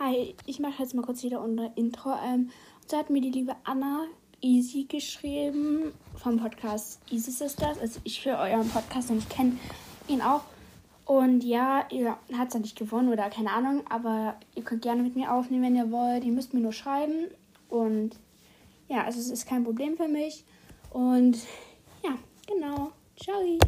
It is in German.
Hi, ich mache jetzt mal kurz wieder unser Intro. Ähm, und so hat mir die liebe Anna Easy geschrieben vom Podcast Easy Sisters. Also ich höre euren Podcast und ich kenne ihn auch. Und ja, ihr habt es ja nicht gewonnen oder keine Ahnung, aber ihr könnt gerne mit mir aufnehmen, wenn ihr wollt. Ihr müsst mir nur schreiben. Und ja, also es ist kein Problem für mich. Und ja, genau. Ciao.